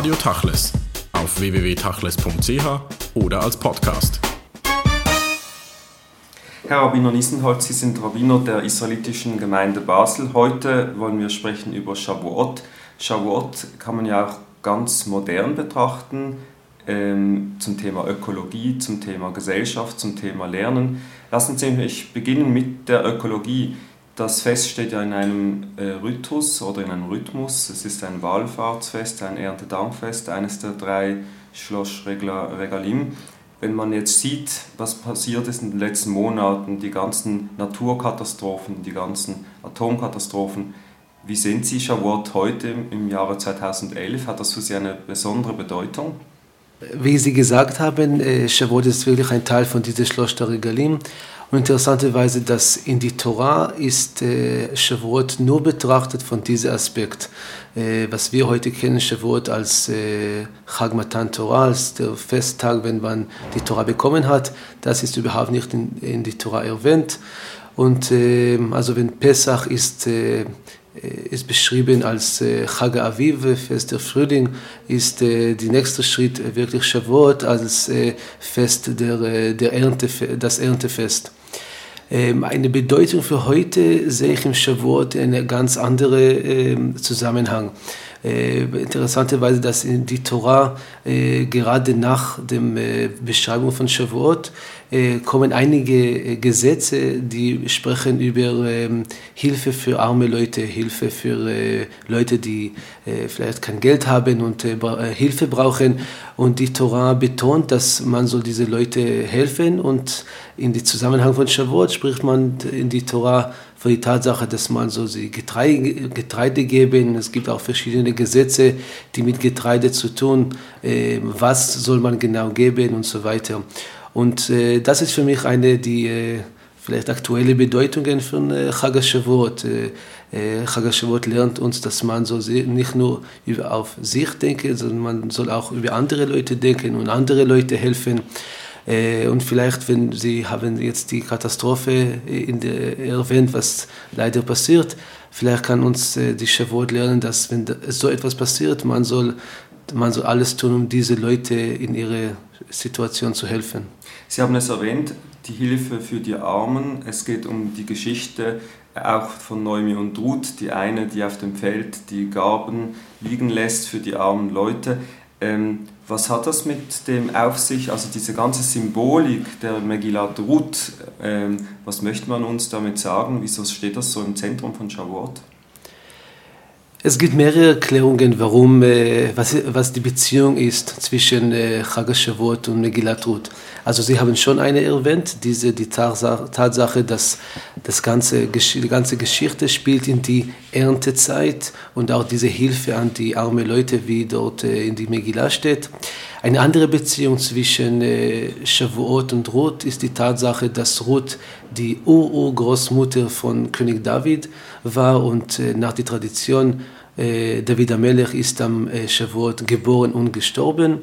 Radio Tachles auf www.tachles.ch oder als Podcast. Herr Rabbiner Nissenholz, Sie sind Rabbiner der israelitischen Gemeinde Basel. Heute wollen wir sprechen über Shavuot. Shavuot kann man ja auch ganz modern betrachten, ähm, zum Thema Ökologie, zum Thema Gesellschaft, zum Thema Lernen. Lassen Sie mich beginnen mit der Ökologie. Das Fest steht ja in einem äh, Rhythmus oder in einem Rhythmus. Es ist ein Wallfahrtsfest, ein Erntedankfest, eines der drei Schloss Regalim. Wenn man jetzt sieht, was passiert ist in den letzten Monaten, die ganzen Naturkatastrophen, die ganzen Atomkatastrophen, wie sind Sie Shavuot heute im Jahre 2011? Hat das für Sie eine besondere Bedeutung? Wie Sie gesagt haben, äh, Shavuot ist wirklich ein Teil von diesem Schloss der Regalim und interessanterweise, dass in die Torah ist äh, Shavuot nur betrachtet von diesem Aspekt. Äh, was wir heute kennen, Shavuot als äh, Chag Matan Torah, als der Festtag, wenn man die Torah bekommen hat, das ist überhaupt nicht in, in die Torah erwähnt. Und äh, also wenn Pesach ist, äh, ist beschrieben als äh, Chag Aviv, Fest der Frühling, ist äh, der nächste Schritt wirklich Shavuot als äh, Fest der, äh, der Ernte, das Erntefest. Ähm, eine Bedeutung für heute sehe ich im Shavuot einen ganz anderen ähm, Zusammenhang. Äh, interessanterweise, dass in die Torah äh, gerade nach der äh, Beschreibung von Shavuot äh, kommen einige äh, Gesetze, die sprechen über ähm, Hilfe für arme Leute, Hilfe für äh, Leute, die vielleicht kein Geld haben und Hilfe brauchen. Und die Torah betont, dass man soll diese Leute helfen und in dem Zusammenhang von Shavuot spricht man in die Torah für die Tatsache, dass man so sie Getreide, Getreide geben. Es gibt auch verschiedene Gesetze, die mit Getreide zu tun, äh, was soll man genau geben und so weiter. Und äh, das ist für mich eine die äh, vielleicht aktuelle Bedeutungen von äh, Chagashavot. Äh, Chagashavot lernt uns, dass man so nicht nur auf sich denken, sondern man soll auch über andere Leute denken und andere Leute helfen. Äh, und vielleicht, wenn Sie haben jetzt die Katastrophe in der, erwähnt, was leider passiert, vielleicht kann uns äh, die Shavuot lernen, dass wenn so etwas passiert, man soll, man soll alles tun, um diese Leute in ihrer Situation zu helfen. Sie haben es erwähnt, die Hilfe für die Armen. Es geht um die Geschichte auch von Noemi und Ruth, die eine, die auf dem Feld die Gaben liegen lässt für die armen Leute. Ähm, was hat das mit dem auf sich, also diese ganze Symbolik der Megillat Ruth, ähm, was möchte man uns damit sagen? Wieso steht das so im Zentrum von Shavuot? Es gibt mehrere Erklärungen, warum, äh, was, was die Beziehung ist zwischen äh, Chagashavot und Megillat Ruth. Also Sie haben schon eine erwähnt, diese, die Tatsache, dass das ganze, die ganze Geschichte spielt in die Erntezeit und auch diese Hilfe an die armen Leute, wie dort äh, in die Megillah steht. Eine andere Beziehung zwischen äh, Shavuot und Ruth ist die Tatsache, dass Ruth die Ur-Urgroßmutter von König David war und äh, nach der Tradition äh, David Amelech ist am äh, Shavuot geboren und gestorben.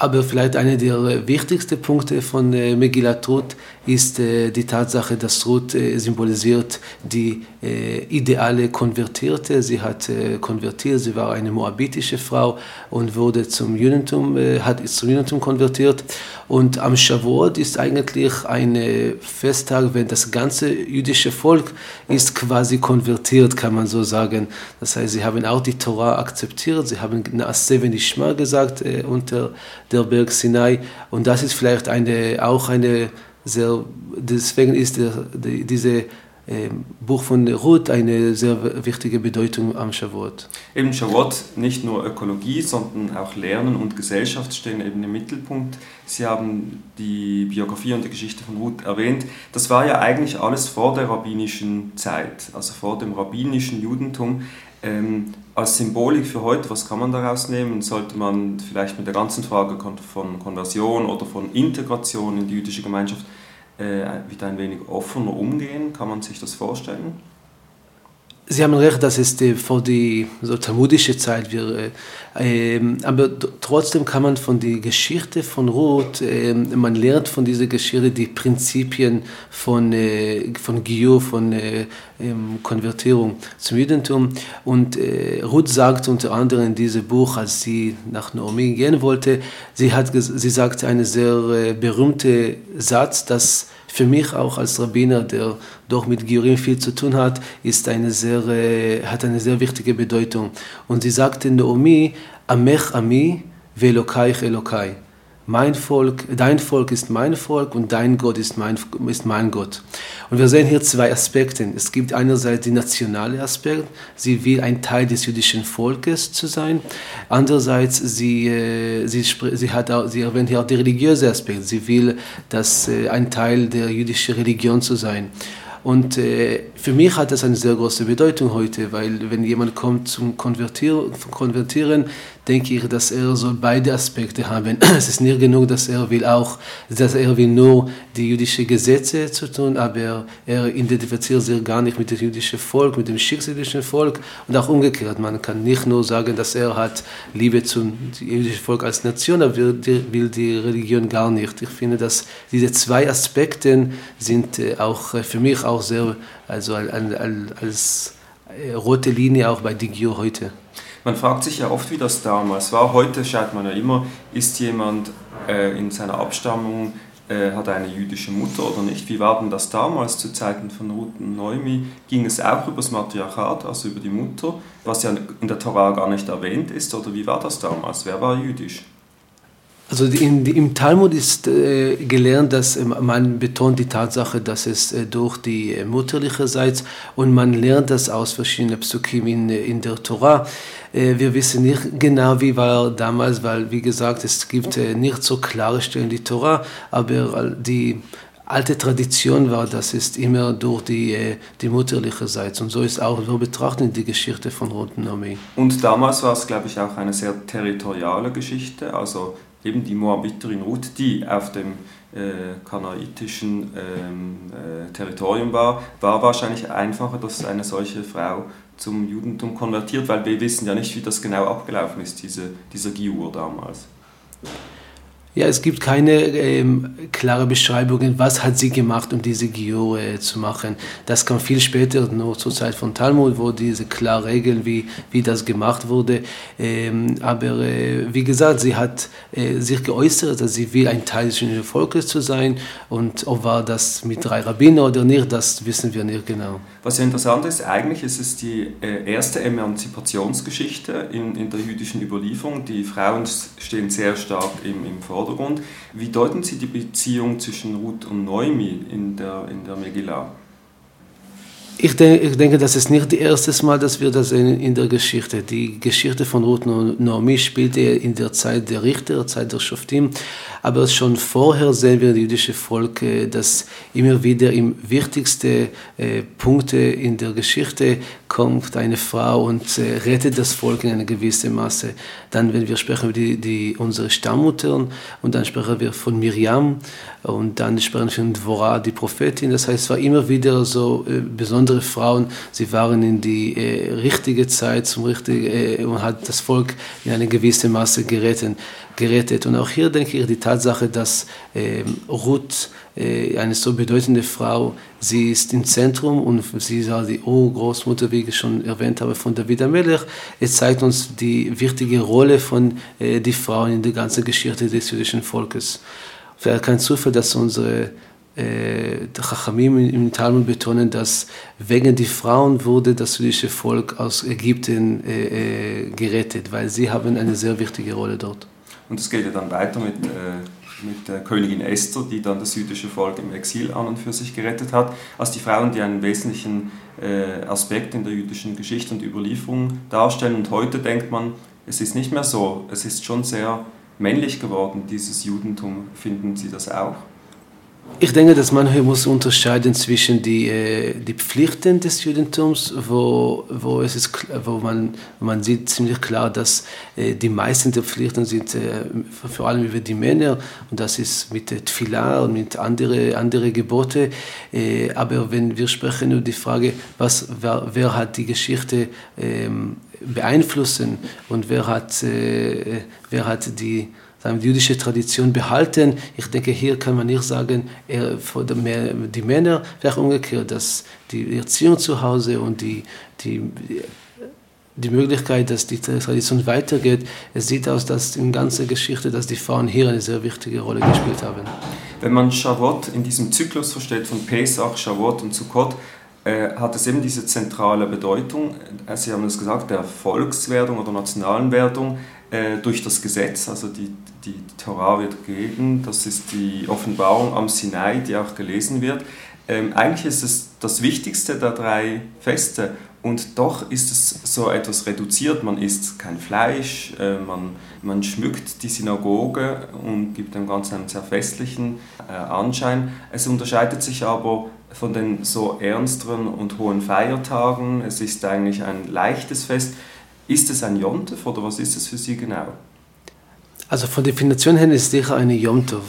Aber vielleicht einer der wichtigsten Punkte von äh, Megillat Ruth ist äh, die Tatsache, dass Ruth äh, symbolisiert die äh, ideale Konvertierte. Sie hat äh, konvertiert, sie war eine moabitische Frau und wurde zum Judentum, äh, hat zum Judentum konvertiert. Und am Shavuot ist eigentlich ein Festtag, wenn das ganze jüdische Volk ist quasi konvertiert, kann man so sagen. Das heißt, sie haben auch die Torah akzeptiert, sie haben Naaseh Nishma gesagt unter der Berg Sinai. Und das ist vielleicht eine, auch eine sehr, deswegen ist der, die, diese ähm, Buch von Ruth eine sehr wichtige Bedeutung am Shavuot. Eben Shavuot, nicht nur Ökologie, sondern auch Lernen und Gesellschaft stehen eben im Mittelpunkt. Sie haben die Biografie und die Geschichte von Ruth erwähnt. Das war ja eigentlich alles vor der rabbinischen Zeit, also vor dem rabbinischen Judentum. Ähm, als Symbolik für heute, was kann man daraus nehmen? Sollte man vielleicht mit der ganzen Frage von Konversion oder von Integration in die jüdische Gemeinschaft äh, wieder ein wenig offener umgehen? Kann man sich das vorstellen? Sie haben recht, dass es die, vor die so talmudische Zeit wir, äh, äh, aber trotzdem kann man von der Geschichte von Ruth, äh, man lernt von dieser Geschichte die Prinzipien von, äh, von Giur, von äh, ähm, Konvertierung zum Judentum. Und äh, Ruth sagt unter anderem in diesem Buch, als sie nach Naomi gehen wollte, sie, hat, sie sagte einen sehr berühmten Satz, dass für mich auch als Rabbiner, der doch mit Giurim viel zu tun hat, ist eine sehr, äh, hat eine sehr wichtige Bedeutung. Und sie sagte Naomi, Amech Ami, Velokaich Elokai mein Volk, dein Volk ist mein Volk und dein Gott ist mein, ist mein Gott. Und wir sehen hier zwei Aspekte. Es gibt einerseits den nationale Aspekt, sie will ein Teil des jüdischen Volkes zu sein. Andererseits, sie, äh, sie, sie, hat auch, sie erwähnt hier auch den religiösen Aspekt. Sie will dass, äh, ein Teil der jüdischen Religion zu sein. Und äh, für mich hat das eine sehr große Bedeutung heute, weil wenn jemand kommt zum Konvertieren, Konvertieren denke ich, dass er so beide Aspekte haben. Es ist nicht genug, dass er will auch, dass er will nur die jüdischen Gesetze zu tun, aber er identifiziert sich gar nicht mit dem jüdischen Volk, mit dem schicksalischen Volk und auch umgekehrt. Man kann nicht nur sagen, dass er hat Liebe zum jüdischen Volk als Nation, aber will die, will die Religion gar nicht. Ich finde, dass diese zwei Aspekte sind äh, auch äh, für mich auch sehr, also als äh, rote Linie auch bei Digio heute. Man fragt sich ja oft, wie das damals war. Heute schaut man ja immer, ist jemand äh, in seiner Abstammung, äh, hat eine jüdische Mutter oder nicht. Wie war denn das damals zu Zeiten von Ruth und Noemi? Ging es auch über das Matriarchat, also über die Mutter, was ja in der Torah gar nicht erwähnt ist? Oder wie war das damals? Wer war jüdisch? Also in, im Talmud ist äh, gelernt, dass äh, man betont die Tatsache, dass es äh, durch die äh, mutterliche Seite und man lernt das aus verschiedenen Psukim in, äh, in der Torah. Äh, wir wissen nicht genau, wie war damals, weil wie gesagt, es gibt nicht so klare Stellen in die Torah, aber die alte Tradition war, das ist immer durch die, die mutterliche Seite. Und so ist auch so betrachtet die Geschichte von Roten Armee. Und damals war es, glaube ich, auch eine sehr territoriale Geschichte. Also eben die Moabiterin Ruth, die auf dem äh, kanaitischen ähm, äh, Territorium war, war wahrscheinlich einfacher, dass eine solche Frau zum Judentum konvertiert, weil wir wissen ja nicht, wie das genau abgelaufen ist, diese, dieser Giur damals. Ja, es gibt keine ähm, klare Beschreibung, was hat sie gemacht, um diese Gior zu machen. Das kam viel später, nur zur Zeit von Talmud, wo diese klare Regeln, wie, wie das gemacht wurde. Ähm, aber äh, wie gesagt, sie hat äh, sich geäußert, dass sie will ein Teil des Volkes zu sein. Und ob war das mit drei Rabbiner oder nicht, das wissen wir nicht genau. Was ja interessant ist, eigentlich ist es die äh, erste Emanzipationsgeschichte in, in der jüdischen Überlieferung. Die Frauen stehen sehr stark im, im Vordergrund. Wie deuten Sie die Beziehung zwischen Ruth und Noemi in der, in der Megillah? Ich, denke, ich denke, das ist nicht das erste Mal, dass wir das sehen in der Geschichte. Die Geschichte von Ruth und Naomi spielte in der Zeit der Richter, Zeit der Schoftim. Aber schon vorher sehen wir das jüdische Volk, das immer wieder im wichtigsten äh, Punkte in der Geschichte kommt eine Frau und äh, rettet das Volk in einer gewissen Masse. Dann, wenn wir sprechen über die, die, unsere Stammmuttern und dann sprechen wir von Miriam und dann sprechen wir von Dvorah, die Prophetin. Das heißt, es war immer wieder so äh, besondere Frauen. Sie waren in die äh, richtige Zeit zum richtigen äh, und hat das Volk in eine gewisse Masse gerettet. gerettet. Und auch hier denke ich die Tatsache, dass ähm, Ruth eine so bedeutende Frau. Sie ist im Zentrum und sie ist die Urgroßmutter, wie ich schon erwähnt habe, von David Amelech. Es zeigt uns die wichtige Rolle von äh, die Frauen in der ganzen Geschichte des jüdischen Volkes. Wäre kein Zufall, dass unsere äh, Chachamim im Talmud betonen, dass wegen die Frauen wurde das jüdische Volk aus Ägypten äh, äh, gerettet, weil sie haben eine sehr wichtige Rolle dort. Und es geht ja dann weiter mit äh, mit der Königin Esther, die dann das jüdische Volk im Exil an und für sich gerettet hat, als die Frauen, die einen wesentlichen äh, Aspekt in der jüdischen Geschichte und Überlieferung darstellen. Und heute denkt man, es ist nicht mehr so, es ist schon sehr männlich geworden, dieses Judentum. Finden Sie das auch? Ich denke, dass man hier muss unterscheiden zwischen die, äh, die Pflichten des Judentums, wo, wo, es ist, wo man, man sieht ziemlich klar, dass äh, die meisten der Pflichten sind äh, vor allem über die Männer und das ist mit der Tfilah und mit anderen andere Gebote. Äh, aber wenn wir sprechen über die Frage, was, wer, wer hat die Geschichte ähm, beeinflussen und wer hat, äh, wer hat die die jüdische Tradition behalten. Ich denke, hier kann man nicht sagen, die Männer, vielleicht umgekehrt, dass die Erziehung zu Hause und die, die, die Möglichkeit, dass die Tradition weitergeht, es sieht aus, dass in ganzer Geschichte, dass die Frauen hier eine sehr wichtige Rolle gespielt haben. Wenn man Shavuot in diesem Zyklus versteht von Pesach, Shavuot und Sukkot, äh, hat es eben diese zentrale Bedeutung. Äh, Sie haben es gesagt, der Volkswerdung oder nationalen Werdung äh, durch das Gesetz, also die, die Torah wird gegeben, das ist die Offenbarung am Sinai, die auch gelesen wird. Ähm, eigentlich ist es das wichtigste der drei Feste und doch ist es so etwas reduziert. Man isst kein Fleisch, äh, man, man schmückt die Synagoge und gibt dem Ganzen einen sehr festlichen äh, Anschein. Es unterscheidet sich aber von den so ernsteren und hohen Feiertagen. Es ist eigentlich ein leichtes Fest. Ist es ein Jontef oder was ist es für Sie genau? Also von Definition her ist sicher eine Jontef.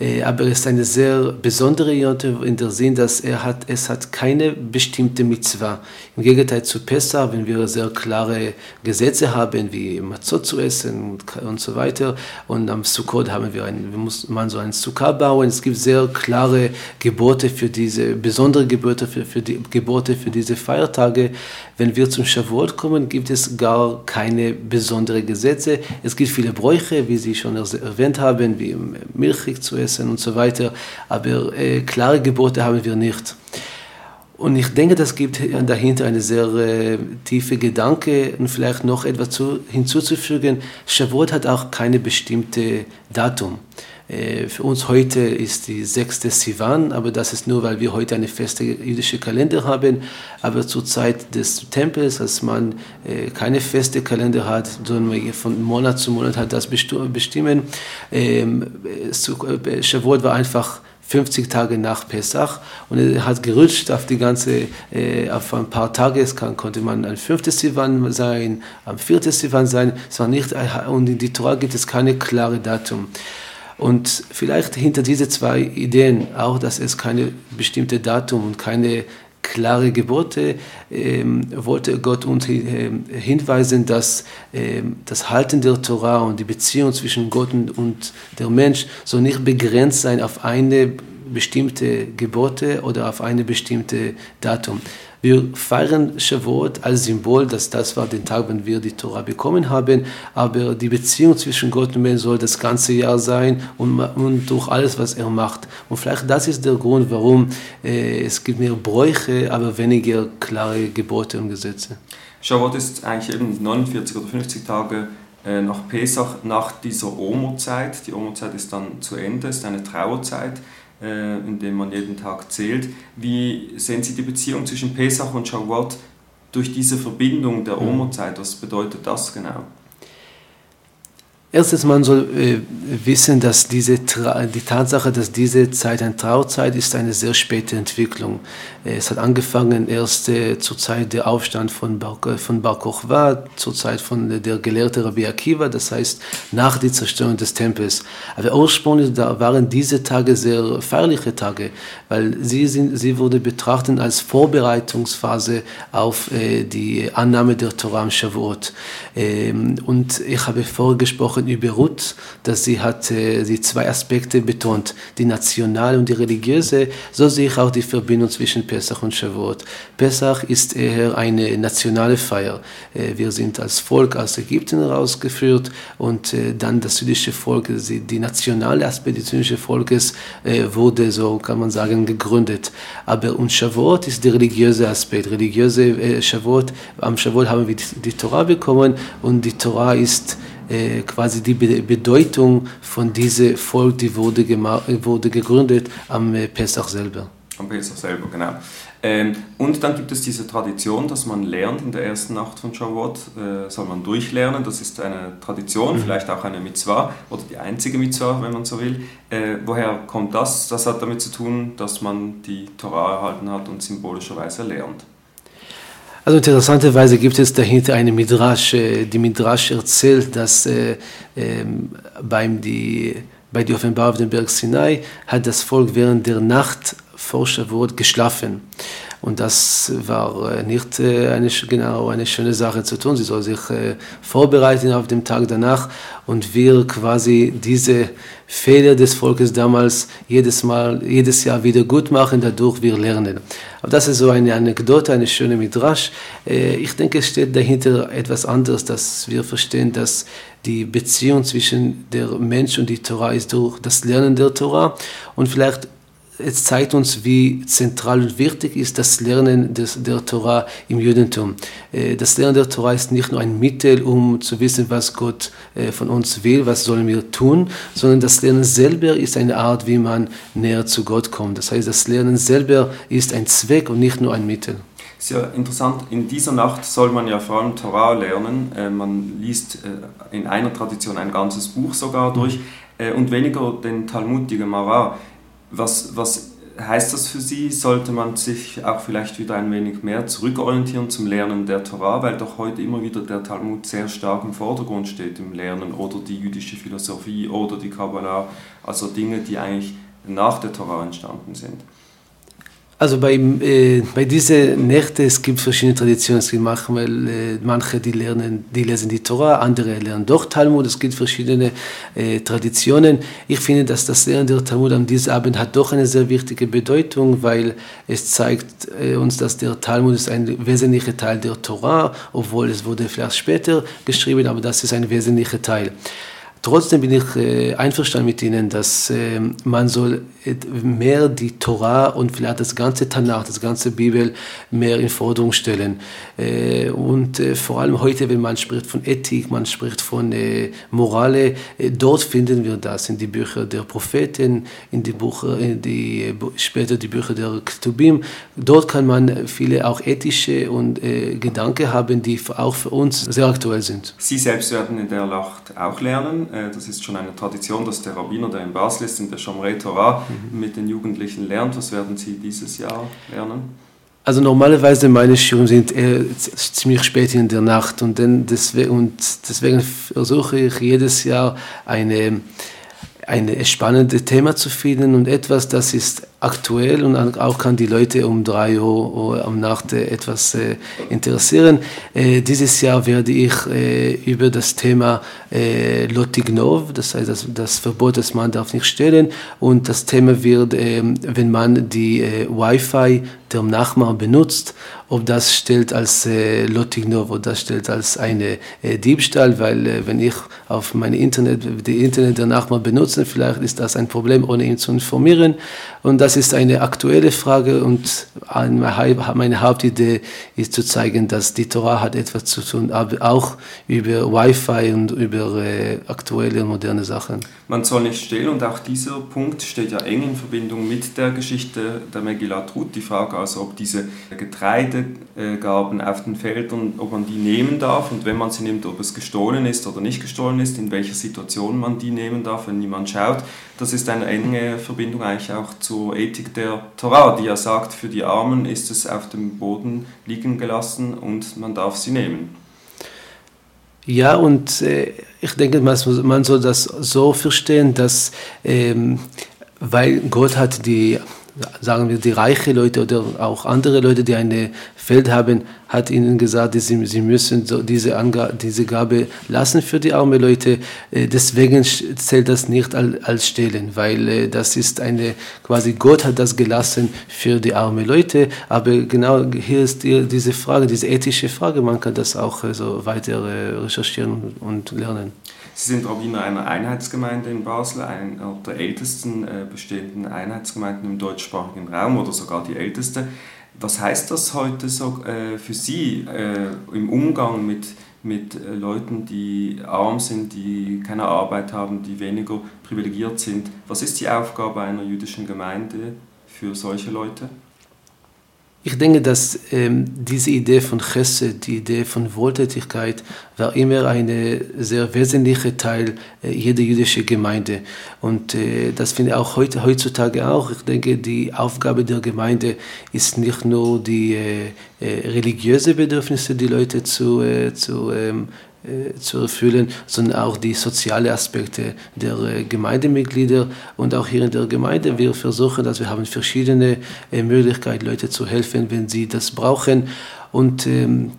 Äh, aber es ist eine sehr besondere Jonte in der Sinn, dass er hat, es hat keine bestimmte Mitzvah. Im Gegenteil zu Pessah, wenn wir sehr klare Gesetze haben, wie Matzot zu essen und, so weiter. Und am Sukkot haben wir, ein, muss man so einen Sukkah bauen. Es gibt sehr klare Gebote für diese, besondere Gebote für, für die Gebote für diese Feiertage. Wenn wir zum Shavuot kommen, gibt es gar keine besonderen Gesetze. Es gibt viele Bräuche, wie Sie schon erwähnt haben, wie Milchig zu essen und so weiter. Aber äh, klare Gebote haben wir nicht. Und ich denke, das gibt dahinter eine sehr äh, tiefe Gedanke und vielleicht noch etwas zu, hinzuzufügen. Shavuot hat auch keine bestimmte Datum. Äh, für uns heute ist die sechste Sivan, aber das ist nur, weil wir heute eine feste jüdische Kalender haben. Aber zur Zeit des Tempels, als man äh, keine feste Kalender hat, sondern von Monat zu Monat hat das bestimmen. Ähm, äh, Shavuot war einfach 50 Tage nach Pesach und er hat gerutscht auf die ganze, äh, auf ein paar Tage. Es kann, konnte man ein fünftes Sivan sein, am viertes Sivan sein. Es war nicht, und in die Torah gibt es keine klare Datum. Und vielleicht hinter diese zwei Ideen auch, dass es keine bestimmte Datum und keine klare Gebote, ähm, wollte Gott uns ähm, hinweisen, dass ähm, das Halten der Torah und die Beziehung zwischen Gott und, und der Mensch soll nicht begrenzt sein auf eine bestimmte Gebote oder auf eine bestimmte Datum. Wir feiern Shavuot als Symbol, dass das war der Tag, wenn wir die Torah bekommen haben, aber die Beziehung zwischen Gott und Mensch soll das ganze Jahr sein und, und durch alles, was er macht. Und vielleicht das ist der Grund, warum äh, es gibt mehr Bräuche, aber weniger klare Gebote und Gesetze. Shavuot ist eigentlich eben 49 oder 50 Tage äh, nach Pesach, nach dieser Omo-Zeit. Die Omo-Zeit ist dann zu Ende, ist eine Trauerzeit. Äh, in dem man jeden Tag zählt. Wie sehen Sie die Beziehung zwischen Pesach und Shavuot durch diese Verbindung der mhm. Omo-Zeit? Was bedeutet das genau? Erstens, man soll äh, wissen, dass diese die Tatsache, dass diese Zeit eine Trauzeit ist, eine sehr späte Entwicklung. Äh, es hat angefangen erst äh, zur Zeit der Aufstand von Bar, äh, von Bar Kochba, zur Zeit von äh, der Gelehrte Rabbi Akiva, das heißt nach der Zerstörung des Tempels. Aber ursprünglich da waren diese Tage sehr feierliche Tage, weil sie, sind, sie wurde betrachtet als Vorbereitungsphase auf äh, die Annahme der Torah am Shavuot. Ähm, und ich habe vorgesprochen, gesprochen über Ruth, dass sie hat äh, die zwei Aspekte betont, die nationale und die religiöse. So sehe ich auch die Verbindung zwischen Pesach und Shavuot. Pesach ist eher eine nationale Feier. Äh, wir sind als Volk aus Ägypten rausgeführt und äh, dann das jüdische Volk, die nationale Aspekt des jüdischen Volkes wurde, so kann man sagen, gegründet. Aber und Shavuot ist der religiöse Aspekt. Religiöse Shavuot, am Shavuot haben wir die, die Torah bekommen und die Torah ist äh, quasi die Bedeutung von diesem Volk, die wurde, wurde gegründet am äh, Pesach selber. Am Pesach selber, genau. Ähm, und dann gibt es diese Tradition, dass man lernt in der ersten Nacht von Shavuot, äh, soll man durchlernen. Das ist eine Tradition, mhm. vielleicht auch eine Mitzvah oder die einzige Mitzvah, wenn man so will. Äh, woher kommt das? Das hat damit zu tun, dass man die Torah erhalten hat und symbolischerweise lernt. Also interessanterweise gibt es dahinter eine Midrash. Äh, die Midrash erzählt, dass äh, äh, beim die, bei der Offenbarung auf dem Berg Sinai hat das Volk während der Nacht vor Shavuot geschlafen. Und das war äh, nicht äh, eine, genau eine schöne Sache zu tun. Sie soll sich äh, vorbereiten auf den Tag danach und wir quasi diese Fehler des Volkes damals jedes Mal, jedes Jahr wieder gut machen, dadurch wir lernen. Aber das ist so eine Anekdote, eine schöne Midrash. Ich denke, es steht dahinter etwas anderes, dass wir verstehen, dass die Beziehung zwischen der Mensch und die Torah ist durch das Lernen der Torah und vielleicht es zeigt uns, wie zentral und wichtig ist das Lernen des, der Torah im Judentum. Äh, das Lernen der Torah ist nicht nur ein Mittel, um zu wissen, was Gott äh, von uns will, was sollen wir tun, sondern das Lernen selber ist eine Art, wie man näher zu Gott kommt. Das heißt, das Lernen selber ist ein Zweck und nicht nur ein Mittel. Sehr interessant. In dieser Nacht soll man ja vor allem Torah lernen. Äh, man liest in einer Tradition ein ganzes Buch sogar durch und weniger den Talmud, die Gemara. Was, was heißt das für Sie? Sollte man sich auch vielleicht wieder ein wenig mehr zurückorientieren zum Lernen der Torah, weil doch heute immer wieder der Talmud sehr stark im Vordergrund steht im Lernen oder die jüdische Philosophie oder die Kabbalah, also Dinge, die eigentlich nach der Torah entstanden sind. Also bei, äh, bei diesen Nächten, es gibt verschiedene Traditionen. Es gibt manchmal, äh, manche, die, lernen, die lesen die Torah, andere lernen doch Talmud. Es gibt verschiedene äh, Traditionen. Ich finde, dass das Lernen der Talmud an diesem Abend hat doch eine sehr wichtige Bedeutung, weil es zeigt äh, uns, dass der Talmud ist ein wesentlicher Teil der Torah, obwohl es wurde vielleicht später geschrieben, aber das ist ein wesentlicher Teil. Trotzdem bin ich äh, einverstanden mit Ihnen, dass äh, man soll mehr die Torah und vielleicht das ganze Tanach, das ganze Bibel mehr in Forderung stellen. Äh, und äh, vor allem heute, wenn man spricht von Ethik, man spricht von äh, Morale, äh, dort finden wir das in die Bücher der Propheten, in die Bücher, in die, später die Bücher der Ktubim. Dort kann man viele auch ethische und Gedanken haben, die auch für uns sehr aktuell sind. Sie selbst werden in der Nacht auch lernen. Äh, das ist schon eine Tradition, dass der Rabbiner, der in Basel ist, in der Shomrei Torah, mhm. mit den Jugendlichen lernt. Was werden Sie dieses Jahr lernen? Also normalerweise meine Schulen sind eher ziemlich spät in der Nacht und, dann deswegen, und deswegen versuche ich jedes Jahr eine, ein spannendes Thema zu finden und etwas, das ist aktuell und auch kann die Leute um drei Uhr am Nacht äh, etwas äh, interessieren. Äh, dieses Jahr werde ich äh, über das Thema äh, Lotignov, das heißt das, das, Verbot, dass man darf nicht stellen und das Thema wird, ähm, wenn man die äh, Wi-Fi der Nachbar benutzt, ob das stellt als äh, Lotignov oder das stellt als eine äh, Diebstahl, weil äh, wenn ich auf meine Internet, die Internet der Nachbar benutze, vielleicht ist das ein Problem, ohne ihn zu informieren und das ist eine aktuelle Frage und meine Hauptidee ist zu zeigen, dass die Torah hat etwas zu tun, aber auch über Wi-Fi und über äh, aktuelle und moderne Sachen. Man soll nicht stehlen und auch dieser Punkt steht ja eng in Verbindung mit der Geschichte der Megillat Ruth. Die Frage also, ob diese Getreidegaben auf den Feldern, ob man die nehmen darf und wenn man sie nimmt, ob es gestohlen ist oder nicht gestohlen ist, in welcher Situation man die nehmen darf, wenn niemand schaut. Das ist eine enge Verbindung eigentlich auch zur Ethik der Torah, die ja sagt, für die Armen ist es auf dem Boden liegen gelassen und man darf sie nehmen. Ja, und äh, ich denke, man, soll das so verstehen, dass ähm, weil Gott hat die sagen wir, die reichen Leute oder auch andere Leute, die ein Feld haben, hat ihnen gesagt, sie, sie müssen so diese, Angabe, diese Gabe lassen für die armen Leute. Äh, deswegen zählt das nicht als Stehlen, weil äh, das ist eine, quasi Gott hat das gelassen für die armen Leute. Aber genau hier ist diese Frage, diese ethische Frage, man kann das auch äh, so weiter recherchieren und lernen. Sie sind Rabbiner einer Einheitsgemeinde in Basel, einer der ältesten äh, bestehenden Einheitsgemeinden im deutschsprachigen Raum oder sogar die älteste. Was heißt das heute so äh, für Sie äh, im Umgang mit, mit Leuten, die arm sind, die keine Arbeit haben, die weniger privilegiert sind? Was ist die Aufgabe einer jüdischen Gemeinde für solche Leute? Ich denke, dass ähm, diese Idee von Chesed, die Idee von Wohltätigkeit, war immer ein sehr wesentlicher Teil äh, jeder jüdischen Gemeinde. Und äh, das finde ich auch heute, heutzutage auch. Ich denke, die Aufgabe der Gemeinde ist nicht nur die äh, äh religiöse Bedürfnisse, die Leute zu, äh, zu ähm, äh, zu erfüllen, sondern auch die sozialen Aspekte der äh, Gemeindemitglieder und auch hier in der Gemeinde. Wir versuchen, dass wir haben verschiedene äh, Möglichkeiten, Leute zu helfen, wenn sie das brauchen. Und ähm,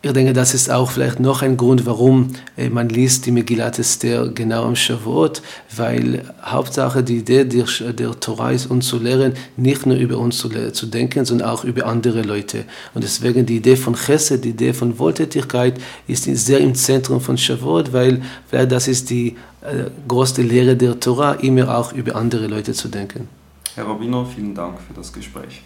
ich denke, das ist auch vielleicht noch ein Grund, warum äh, man liest die Megillat Esther genau am Shavuot, weil Hauptsache die Idee der, der Torah ist, uns zu lehren, nicht nur über uns zu, zu, denken, sondern auch über andere Leute. Und deswegen die Idee von Chesed, die Idee von Wohltätigkeit ist sehr im Zentrum von Shavuot, weil vielleicht das ist die äh, größte Lehre der Torah, immer auch über andere Leute zu denken. Herr Rabbiner, vielen Dank für das Gespräch.